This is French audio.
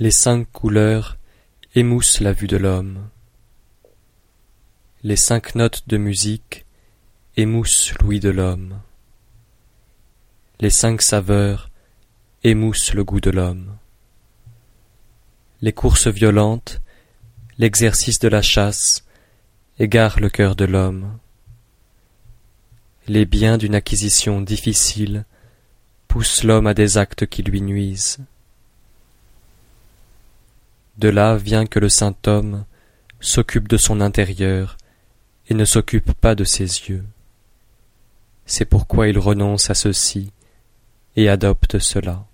Les cinq couleurs émoussent la vue de l'homme. Les cinq notes de musique émoussent l'ouïe de l'homme. Les cinq saveurs émoussent le goût de l'homme. Les courses violentes, l'exercice de la chasse égarent le cœur de l'homme. Les biens d'une acquisition difficile poussent l'homme à des actes qui lui nuisent. De là vient que le saint homme s'occupe de son intérieur et ne s'occupe pas de ses yeux. C'est pourquoi il renonce à ceci et adopte cela.